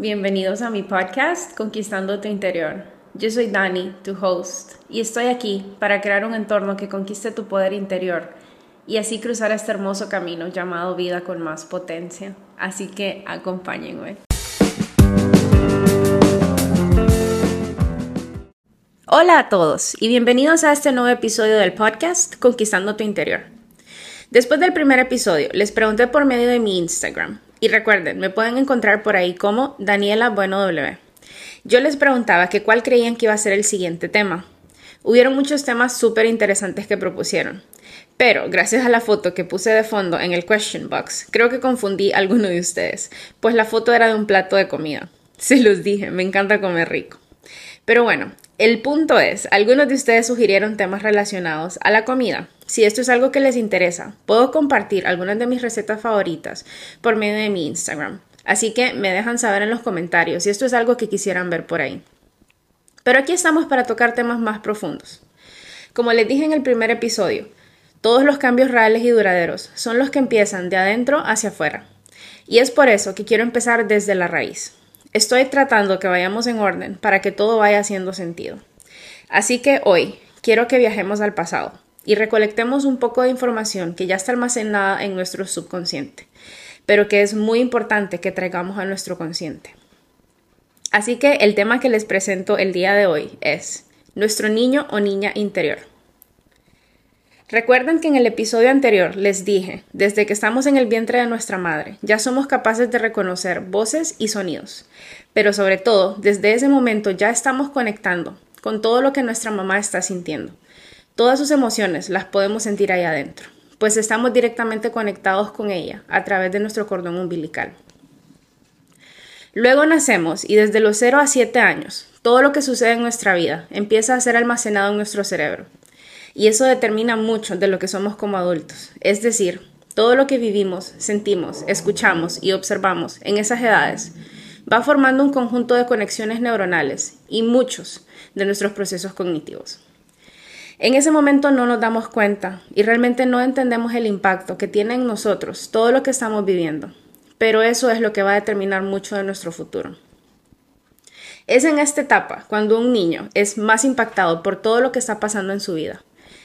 bienvenidos a mi podcast Conquistando tu Interior. Yo soy Dani, tu host, y estoy aquí para crear un entorno que conquiste tu poder interior y así cruzar este hermoso camino llamado vida con más potencia. Así que acompáñenme. Hola a todos y bienvenidos a este nuevo episodio del podcast Conquistando tu Interior. Después del primer episodio, les pregunté por medio de mi Instagram, y recuerden, me pueden encontrar por ahí como Daniela Bueno W. Yo les preguntaba que cuál creían que iba a ser el siguiente tema. Hubieron muchos temas súper interesantes que propusieron. Pero, gracias a la foto que puse de fondo en el question box, creo que confundí a alguno de ustedes, pues la foto era de un plato de comida. Se los dije, me encanta comer rico. Pero bueno, el punto es, algunos de ustedes sugirieron temas relacionados a la comida. Si esto es algo que les interesa, puedo compartir algunas de mis recetas favoritas por medio de mi Instagram. Así que me dejan saber en los comentarios si esto es algo que quisieran ver por ahí. Pero aquí estamos para tocar temas más profundos. Como les dije en el primer episodio, todos los cambios reales y duraderos son los que empiezan de adentro hacia afuera. Y es por eso que quiero empezar desde la raíz. Estoy tratando que vayamos en orden para que todo vaya haciendo sentido. Así que hoy quiero que viajemos al pasado y recolectemos un poco de información que ya está almacenada en nuestro subconsciente, pero que es muy importante que traigamos a nuestro consciente. Así que el tema que les presento el día de hoy es nuestro niño o niña interior. Recuerden que en el episodio anterior les dije, desde que estamos en el vientre de nuestra madre, ya somos capaces de reconocer voces y sonidos, pero sobre todo, desde ese momento ya estamos conectando con todo lo que nuestra mamá está sintiendo. Todas sus emociones las podemos sentir ahí adentro, pues estamos directamente conectados con ella a través de nuestro cordón umbilical. Luego nacemos y desde los 0 a 7 años, todo lo que sucede en nuestra vida empieza a ser almacenado en nuestro cerebro y eso determina mucho de lo que somos como adultos. Es decir, todo lo que vivimos, sentimos, escuchamos y observamos en esas edades va formando un conjunto de conexiones neuronales y muchos de nuestros procesos cognitivos. En ese momento no nos damos cuenta y realmente no entendemos el impacto que tiene en nosotros todo lo que estamos viviendo, pero eso es lo que va a determinar mucho de nuestro futuro. Es en esta etapa cuando un niño es más impactado por todo lo que está pasando en su vida.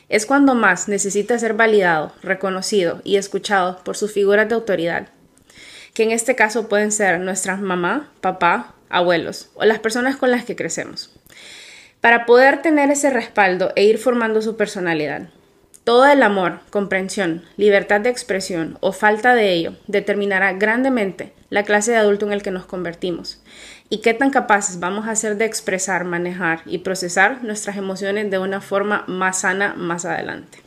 Es cuando más necesita ser validado, reconocido y escuchado por sus figuras de autoridad, que en este caso pueden ser nuestra mamá, papá, abuelos o las personas con las que crecemos, para poder tener ese respaldo e ir formando su personalidad. Todo el amor, comprensión, libertad de expresión o falta de ello determinará grandemente la clase de adulto en el que nos convertimos y qué tan capaces vamos a ser de expresar, manejar y procesar nuestras emociones de una forma más sana más adelante.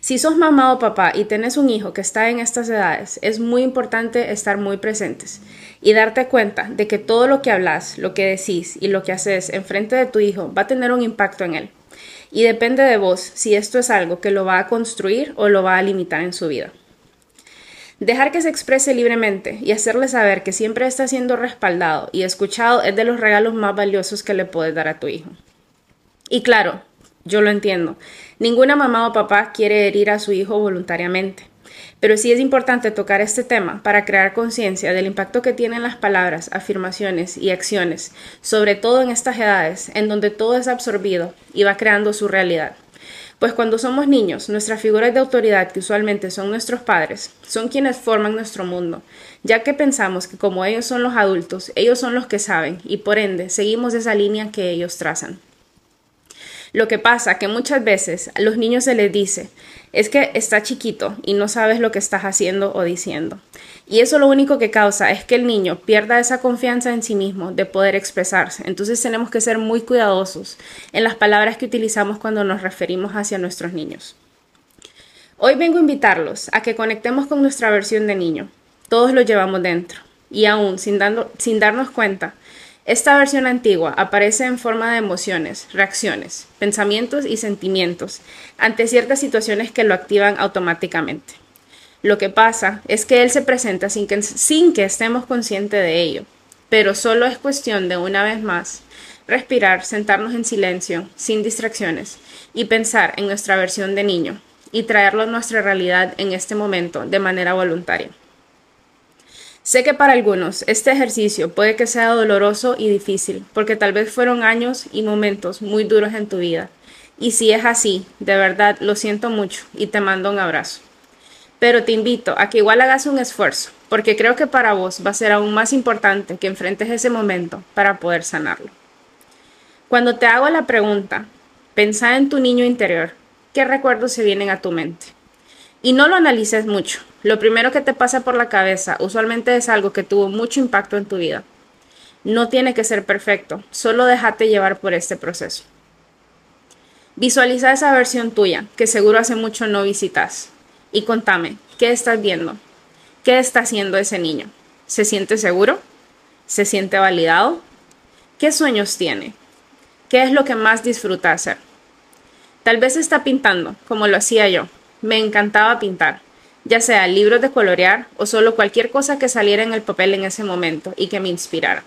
Si sos mamá o papá y tenés un hijo que está en estas edades, es muy importante estar muy presentes y darte cuenta de que todo lo que hablas, lo que decís y lo que haces enfrente de tu hijo va a tener un impacto en él y depende de vos si esto es algo que lo va a construir o lo va a limitar en su vida. Dejar que se exprese libremente y hacerle saber que siempre está siendo respaldado y escuchado es de los regalos más valiosos que le puedes dar a tu hijo. Y claro, yo lo entiendo, ninguna mamá o papá quiere herir a su hijo voluntariamente. Pero sí es importante tocar este tema para crear conciencia del impacto que tienen las palabras, afirmaciones y acciones, sobre todo en estas edades en donde todo es absorbido y va creando su realidad. Pues cuando somos niños, nuestras figuras de autoridad, que usualmente son nuestros padres, son quienes forman nuestro mundo, ya que pensamos que como ellos son los adultos, ellos son los que saben y por ende seguimos esa línea que ellos trazan. Lo que pasa que muchas veces a los niños se les dice, es que está chiquito y no sabes lo que estás haciendo o diciendo. Y eso lo único que causa es que el niño pierda esa confianza en sí mismo de poder expresarse. Entonces tenemos que ser muy cuidadosos en las palabras que utilizamos cuando nos referimos hacia nuestros niños. Hoy vengo a invitarlos a que conectemos con nuestra versión de niño. Todos lo llevamos dentro. Y aún sin, sin darnos cuenta, esta versión antigua aparece en forma de emociones, reacciones, pensamientos y sentimientos ante ciertas situaciones que lo activan automáticamente. Lo que pasa es que él se presenta sin que, sin que estemos conscientes de ello, pero solo es cuestión de una vez más respirar, sentarnos en silencio, sin distracciones, y pensar en nuestra versión de niño y traerlo a nuestra realidad en este momento de manera voluntaria. Sé que para algunos este ejercicio puede que sea doloroso y difícil, porque tal vez fueron años y momentos muy duros en tu vida. Y si es así, de verdad lo siento mucho y te mando un abrazo. Pero te invito a que igual hagas un esfuerzo, porque creo que para vos va a ser aún más importante que enfrentes ese momento para poder sanarlo. Cuando te hago la pregunta, pensá en tu niño interior, ¿qué recuerdos se vienen a tu mente? Y no lo analices mucho. Lo primero que te pasa por la cabeza usualmente es algo que tuvo mucho impacto en tu vida. No tiene que ser perfecto, solo déjate llevar por este proceso. Visualiza esa versión tuya que seguro hace mucho no visitas y contame, ¿qué estás viendo? ¿Qué está haciendo ese niño? ¿Se siente seguro? ¿Se siente validado? ¿Qué sueños tiene? ¿Qué es lo que más disfruta hacer? Tal vez está pintando, como lo hacía yo, me encantaba pintar, ya sea libros de colorear o solo cualquier cosa que saliera en el papel en ese momento y que me inspirara.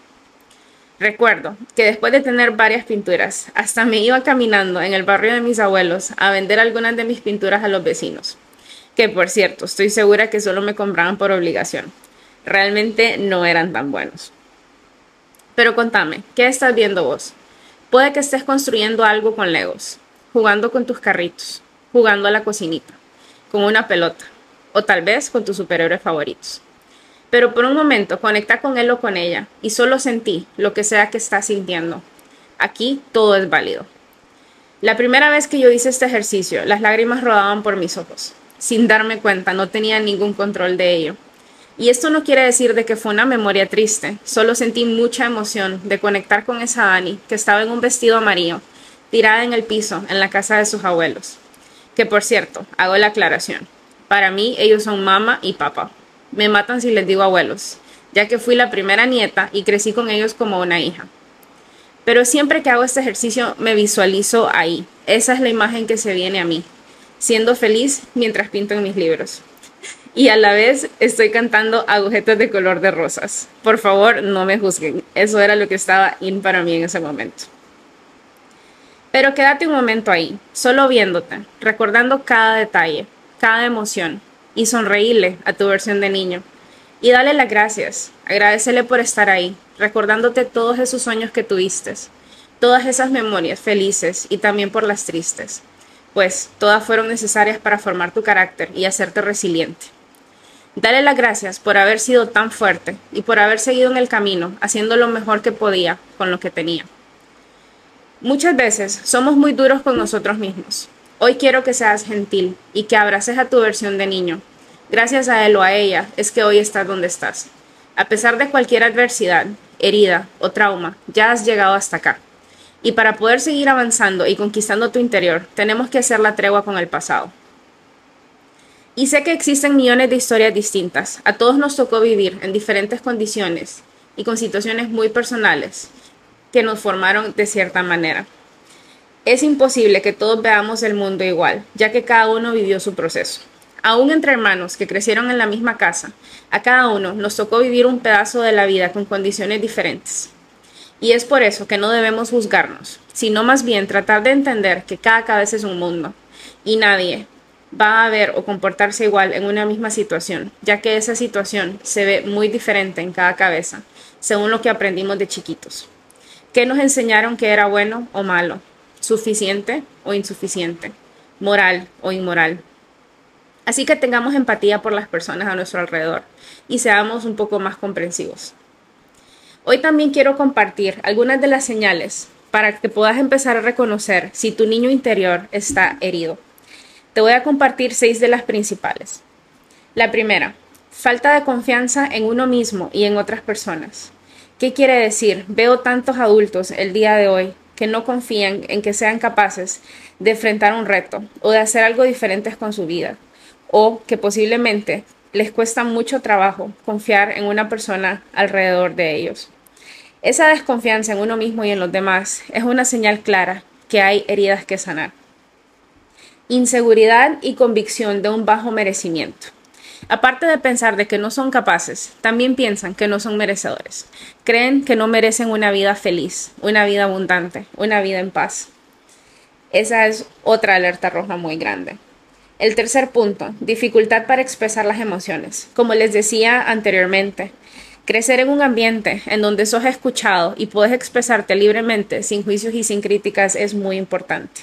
Recuerdo que después de tener varias pinturas, hasta me iba caminando en el barrio de mis abuelos a vender algunas de mis pinturas a los vecinos, que por cierto, estoy segura que solo me compraban por obligación. Realmente no eran tan buenos. Pero contame, ¿qué estás viendo vos? Puede que estés construyendo algo con legos, jugando con tus carritos, jugando a la cocinita con una pelota, o tal vez con tus superhéroes favoritos. Pero por un momento conecta con él o con ella y solo sentí lo que sea que estás sintiendo. Aquí todo es válido. La primera vez que yo hice este ejercicio, las lágrimas rodaban por mis ojos. Sin darme cuenta, no tenía ningún control de ello. Y esto no quiere decir de que fue una memoria triste, solo sentí mucha emoción de conectar con esa Dani que estaba en un vestido amarillo, tirada en el piso en la casa de sus abuelos. Que por cierto, hago la aclaración. Para mí ellos son mamá y papá. Me matan si les digo abuelos, ya que fui la primera nieta y crecí con ellos como una hija. Pero siempre que hago este ejercicio me visualizo ahí. Esa es la imagen que se viene a mí, siendo feliz mientras pinto en mis libros. Y a la vez estoy cantando agujetas de color de rosas. Por favor, no me juzguen. Eso era lo que estaba in para mí en ese momento. Pero quédate un momento ahí, solo viéndote, recordando cada detalle, cada emoción, y sonreírle a tu versión de niño. Y dale las gracias, agradecele por estar ahí, recordándote todos esos sueños que tuviste, todas esas memorias felices y también por las tristes, pues todas fueron necesarias para formar tu carácter y hacerte resiliente. Dale las gracias por haber sido tan fuerte y por haber seguido en el camino, haciendo lo mejor que podía con lo que tenía. Muchas veces somos muy duros con nosotros mismos. Hoy quiero que seas gentil y que abraces a tu versión de niño. Gracias a él o a ella es que hoy estás donde estás. A pesar de cualquier adversidad, herida o trauma, ya has llegado hasta acá. Y para poder seguir avanzando y conquistando tu interior, tenemos que hacer la tregua con el pasado. Y sé que existen millones de historias distintas. A todos nos tocó vivir en diferentes condiciones y con situaciones muy personales que nos formaron de cierta manera. Es imposible que todos veamos el mundo igual, ya que cada uno vivió su proceso. Aún entre hermanos que crecieron en la misma casa, a cada uno nos tocó vivir un pedazo de la vida con condiciones diferentes. Y es por eso que no debemos juzgarnos, sino más bien tratar de entender que cada cabeza es un mundo y nadie va a ver o comportarse igual en una misma situación, ya que esa situación se ve muy diferente en cada cabeza, según lo que aprendimos de chiquitos. ¿Qué nos enseñaron que era bueno o malo? ¿Suficiente o insuficiente? ¿Moral o inmoral? Así que tengamos empatía por las personas a nuestro alrededor y seamos un poco más comprensivos. Hoy también quiero compartir algunas de las señales para que puedas empezar a reconocer si tu niño interior está herido. Te voy a compartir seis de las principales. La primera, falta de confianza en uno mismo y en otras personas. ¿Qué quiere decir? Veo tantos adultos el día de hoy que no confían en que sean capaces de enfrentar un reto o de hacer algo diferente con su vida, o que posiblemente les cuesta mucho trabajo confiar en una persona alrededor de ellos. Esa desconfianza en uno mismo y en los demás es una señal clara que hay heridas que sanar. Inseguridad y convicción de un bajo merecimiento. Aparte de pensar de que no son capaces, también piensan que no son merecedores. Creen que no merecen una vida feliz, una vida abundante, una vida en paz. Esa es otra alerta roja muy grande. El tercer punto, dificultad para expresar las emociones. Como les decía anteriormente, crecer en un ambiente en donde sos escuchado y puedes expresarte libremente, sin juicios y sin críticas, es muy importante.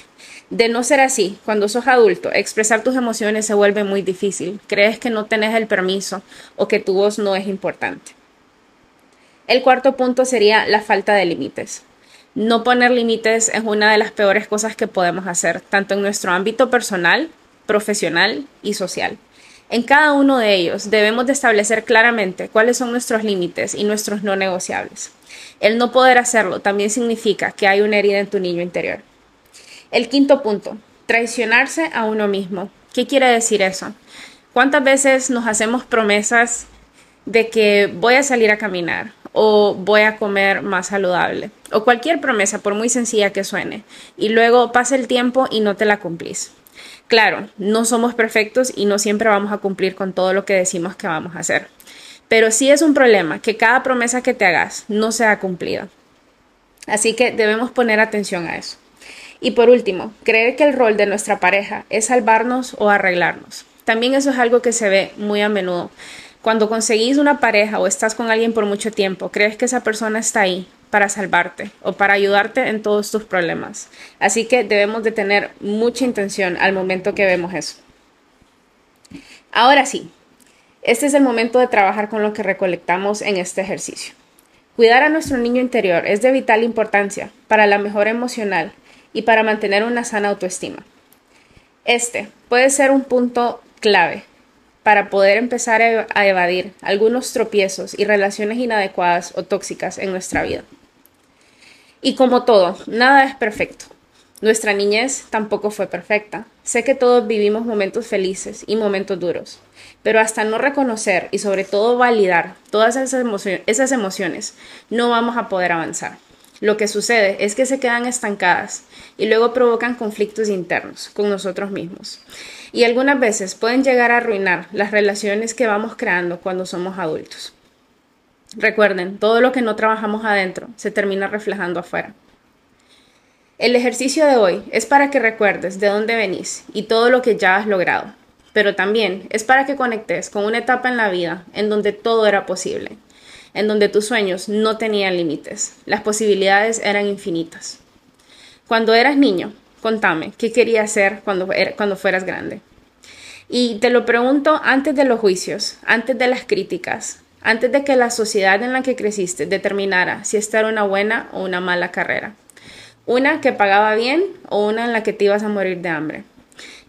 De no ser así, cuando sos adulto, expresar tus emociones se vuelve muy difícil. Crees que no tenés el permiso o que tu voz no es importante. El cuarto punto sería la falta de límites. No poner límites es una de las peores cosas que podemos hacer, tanto en nuestro ámbito personal profesional y social. En cada uno de ellos debemos de establecer claramente cuáles son nuestros límites y nuestros no negociables. El no poder hacerlo también significa que hay una herida en tu niño interior. El quinto punto, traicionarse a uno mismo. ¿Qué quiere decir eso? ¿Cuántas veces nos hacemos promesas de que voy a salir a caminar o voy a comer más saludable o cualquier promesa por muy sencilla que suene y luego pasa el tiempo y no te la cumplís? Claro, no somos perfectos y no siempre vamos a cumplir con todo lo que decimos que vamos a hacer. Pero sí es un problema que cada promesa que te hagas no sea cumplida. Así que debemos poner atención a eso. Y por último, creer que el rol de nuestra pareja es salvarnos o arreglarnos. También eso es algo que se ve muy a menudo. Cuando conseguís una pareja o estás con alguien por mucho tiempo, crees que esa persona está ahí para salvarte o para ayudarte en todos tus problemas. Así que debemos de tener mucha intención al momento que vemos eso. Ahora sí, este es el momento de trabajar con lo que recolectamos en este ejercicio. Cuidar a nuestro niño interior es de vital importancia para la mejora emocional y para mantener una sana autoestima. Este puede ser un punto clave para poder empezar a evadir algunos tropiezos y relaciones inadecuadas o tóxicas en nuestra vida. Y como todo, nada es perfecto. Nuestra niñez tampoco fue perfecta. Sé que todos vivimos momentos felices y momentos duros, pero hasta no reconocer y sobre todo validar todas esas, emociones, no vamos a poder avanzar. Lo que sucede es que se quedan estancadas y luego provocan conflictos internos con nosotros mismos. Y algunas veces pueden llegar a arruinar las relaciones que vamos creando cuando somos adultos. Recuerden, todo lo que no trabajamos adentro se termina reflejando afuera. El ejercicio de hoy es para que recuerdes de dónde venís y todo lo que ya has logrado, pero también es para que conectes con una etapa en la vida en donde todo era posible, en donde tus sueños no tenían límites, las posibilidades eran infinitas. Cuando eras niño, contame, ¿qué querías ser cuando, cuando fueras grande? Y te lo pregunto antes de los juicios, antes de las críticas, antes de que la sociedad en la que creciste determinara si esta era una buena o una mala carrera. Una que pagaba bien o una en la que te ibas a morir de hambre.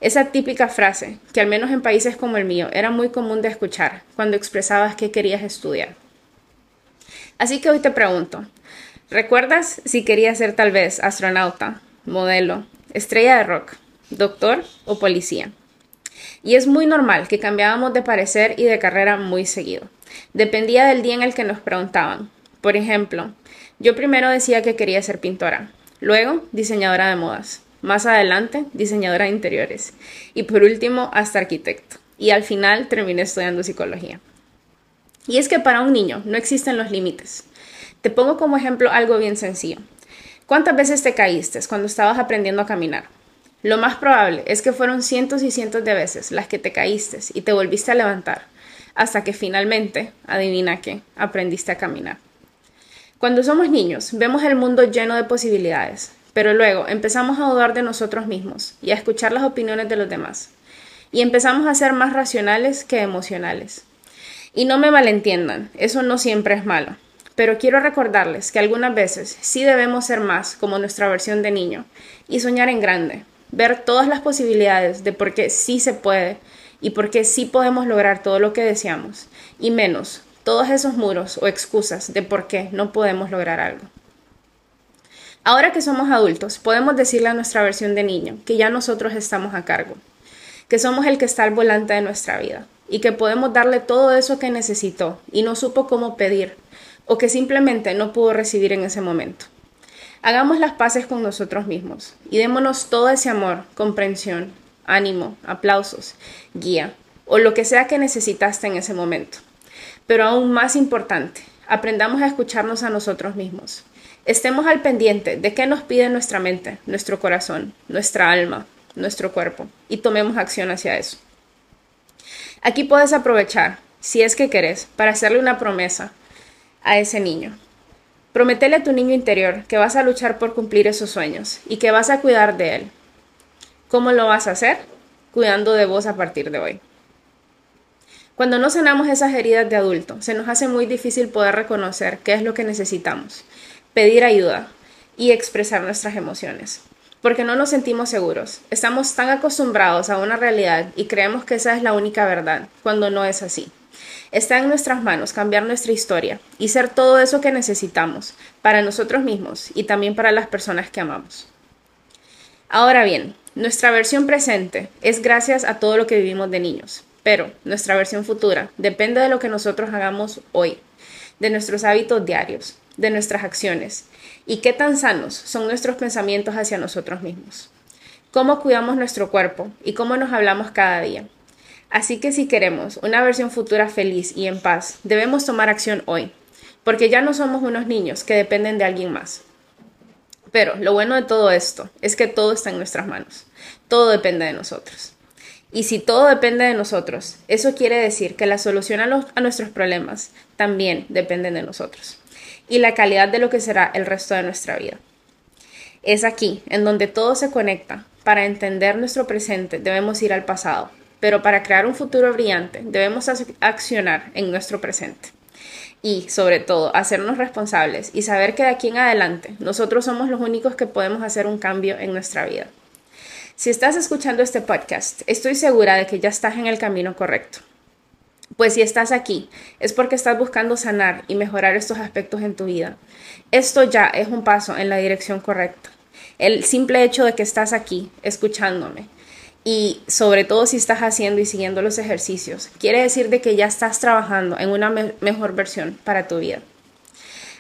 Esa típica frase, que al menos en países como el mío era muy común de escuchar cuando expresabas que querías estudiar. Así que hoy te pregunto, ¿recuerdas si querías ser tal vez astronauta, modelo, estrella de rock, doctor o policía? Y es muy normal que cambiábamos de parecer y de carrera muy seguido. Dependía del día en el que nos preguntaban. Por ejemplo, yo primero decía que quería ser pintora, luego diseñadora de modas, más adelante diseñadora de interiores y por último hasta arquitecto. Y al final terminé estudiando psicología. Y es que para un niño no existen los límites. Te pongo como ejemplo algo bien sencillo. ¿Cuántas veces te caíste cuando estabas aprendiendo a caminar? Lo más probable es que fueron cientos y cientos de veces las que te caíste y te volviste a levantar hasta que finalmente, adivina qué, aprendiste a caminar. Cuando somos niños, vemos el mundo lleno de posibilidades, pero luego empezamos a dudar de nosotros mismos y a escuchar las opiniones de los demás. Y empezamos a ser más racionales que emocionales. Y no me malentiendan, eso no siempre es malo, pero quiero recordarles que algunas veces sí debemos ser más como nuestra versión de niño y soñar en grande, ver todas las posibilidades de por qué sí se puede y porque sí podemos lograr todo lo que deseamos, y menos todos esos muros o excusas de por qué no podemos lograr algo. Ahora que somos adultos, podemos decirle a nuestra versión de niño que ya nosotros estamos a cargo, que somos el que está al volante de nuestra vida y que podemos darle todo eso que necesitó y no supo cómo pedir o que simplemente no pudo recibir en ese momento. Hagamos las paces con nosotros mismos y démonos todo ese amor, comprensión, ánimo, aplausos, guía o lo que sea que necesitaste en ese momento. Pero aún más importante, aprendamos a escucharnos a nosotros mismos. Estemos al pendiente de qué nos pide nuestra mente, nuestro corazón, nuestra alma, nuestro cuerpo, y tomemos acción hacia eso. Aquí puedes aprovechar, si es que querés, para hacerle una promesa a ese niño. Prometele a tu niño interior que vas a luchar por cumplir esos sueños y que vas a cuidar de él. ¿Cómo lo vas a hacer? Cuidando de vos a partir de hoy. Cuando no sanamos esas heridas de adulto, se nos hace muy difícil poder reconocer qué es lo que necesitamos, pedir ayuda y expresar nuestras emociones. Porque no nos sentimos seguros. Estamos tan acostumbrados a una realidad y creemos que esa es la única verdad, cuando no es así. Está en nuestras manos cambiar nuestra historia y ser todo eso que necesitamos para nosotros mismos y también para las personas que amamos. Ahora bien, nuestra versión presente es gracias a todo lo que vivimos de niños, pero nuestra versión futura depende de lo que nosotros hagamos hoy, de nuestros hábitos diarios, de nuestras acciones y qué tan sanos son nuestros pensamientos hacia nosotros mismos. Cómo cuidamos nuestro cuerpo y cómo nos hablamos cada día. Así que si queremos una versión futura feliz y en paz, debemos tomar acción hoy, porque ya no somos unos niños que dependen de alguien más. Pero lo bueno de todo esto es que todo está en nuestras manos, todo depende de nosotros. Y si todo depende de nosotros, eso quiere decir que la solución a, nuestros problemas también depende de nosotros y la calidad de lo que será el resto de nuestra vida. Es aquí en donde todo se conecta. Para entender nuestro presente debemos ir al pasado, pero para crear un futuro brillante debemos accionar en nuestro presente. Y, sobre todo, hacernos responsables y saber que de aquí en adelante nosotros somos los únicos que podemos hacer un cambio en nuestra vida. Si estás escuchando este podcast, estoy segura de que ya estás en el camino correcto. Pues si estás aquí, es porque estás buscando sanar y mejorar estos aspectos en tu vida. Esto ya es un paso en la dirección correcta. El simple hecho de que estás aquí, escuchándome, y sobre todo si estás haciendo y siguiendo los ejercicios, quiere decir de que ya estás trabajando en una mejor versión para tu vida.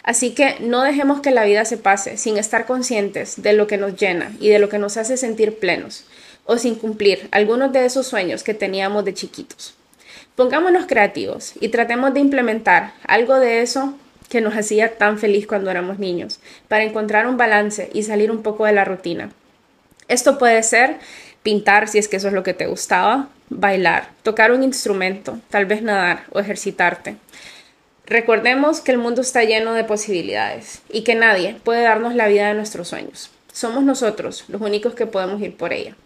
Así que no dejemos que la vida se pase sin estar conscientes de lo que nos llena y de lo que nos hace sentir plenos, o sin cumplir algunos de esos sueños que teníamos de chiquitos. Pongámonos creativos y tratemos de implementar algo de eso que nos hacía tan feliz cuando éramos niños, para encontrar un balance y salir un poco de la rutina. Esto puede ser pintar si es que eso es lo que te gustaba, bailar, tocar un instrumento, tal vez nadar o ejercitarte. Recordemos que el mundo está lleno de posibilidades y que nadie puede darnos la vida de nuestros sueños. Somos nosotros los únicos que podemos ir por ella.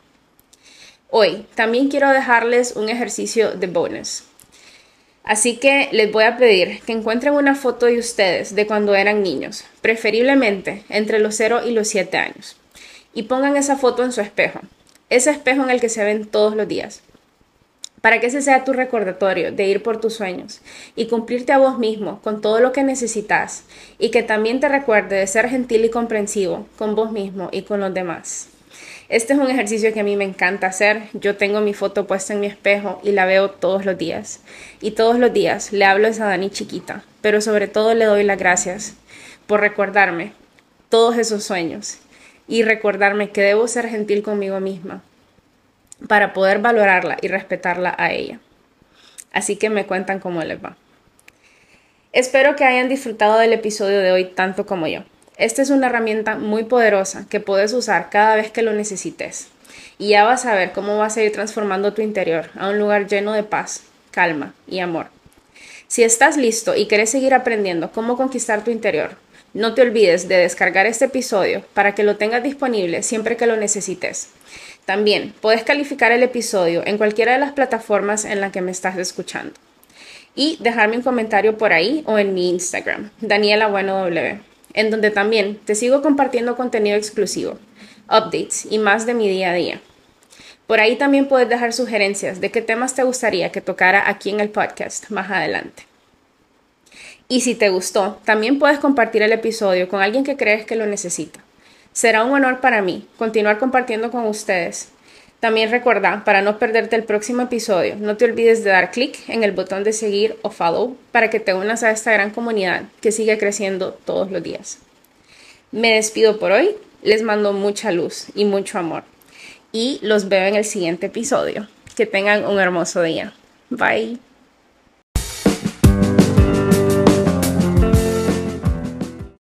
Hoy también quiero dejarles un ejercicio de bonus. Así que les voy a pedir que encuentren una foto de ustedes de cuando eran niños, preferiblemente entre los 0 y los 7 años, y pongan esa foto en su espejo ese espejo en el que se ven todos los días. Para que ese sea tu recordatorio de ir por tus sueños y cumplirte a vos mismo con todo lo que necesitas y que también te recuerde de ser gentil y comprensivo con vos mismo y con los demás. Este es un ejercicio que a mí me encanta hacer. Yo tengo mi foto puesta en mi espejo y la veo todos los días. Y todos los días le hablo a esa Dani chiquita, pero sobre todo le doy las gracias por recordarme todos esos sueños y recordarme que debo ser gentil conmigo misma para poder valorarla y respetarla a ella. Así que me cuentan cómo les va. Espero que hayan disfrutado del episodio de hoy tanto como yo. Esta es una herramienta muy poderosa que puedes usar cada vez que lo necesites. Y ya vas a ver cómo vas a ir transformando tu interior a un lugar lleno de paz, calma y amor. Si estás listo y quieres seguir aprendiendo cómo conquistar tu interior, no te olvides de descargar este episodio para que lo tengas disponible siempre que lo necesites. También puedes calificar el episodio en cualquiera de las plataformas en la que me estás escuchando. Y dejarme un comentario por ahí o en mi Instagram, Daniela Bueno W, en donde también te sigo compartiendo contenido exclusivo, updates y más de mi día a día. Por ahí también puedes dejar sugerencias de qué temas te gustaría que tocara aquí en el podcast más adelante. Y si te gustó, también puedes compartir el episodio con alguien que crees que lo necesita. Será un honor para mí continuar compartiendo con ustedes. También recuerda, para no perderte el próximo episodio, no te olvides de dar clic en el botón de seguir o follow para que te unas a esta gran comunidad que sigue creciendo todos los días. Me despido por hoy, les mando mucha luz y mucho amor y los veo en el siguiente episodio. Que tengan un hermoso día. Bye.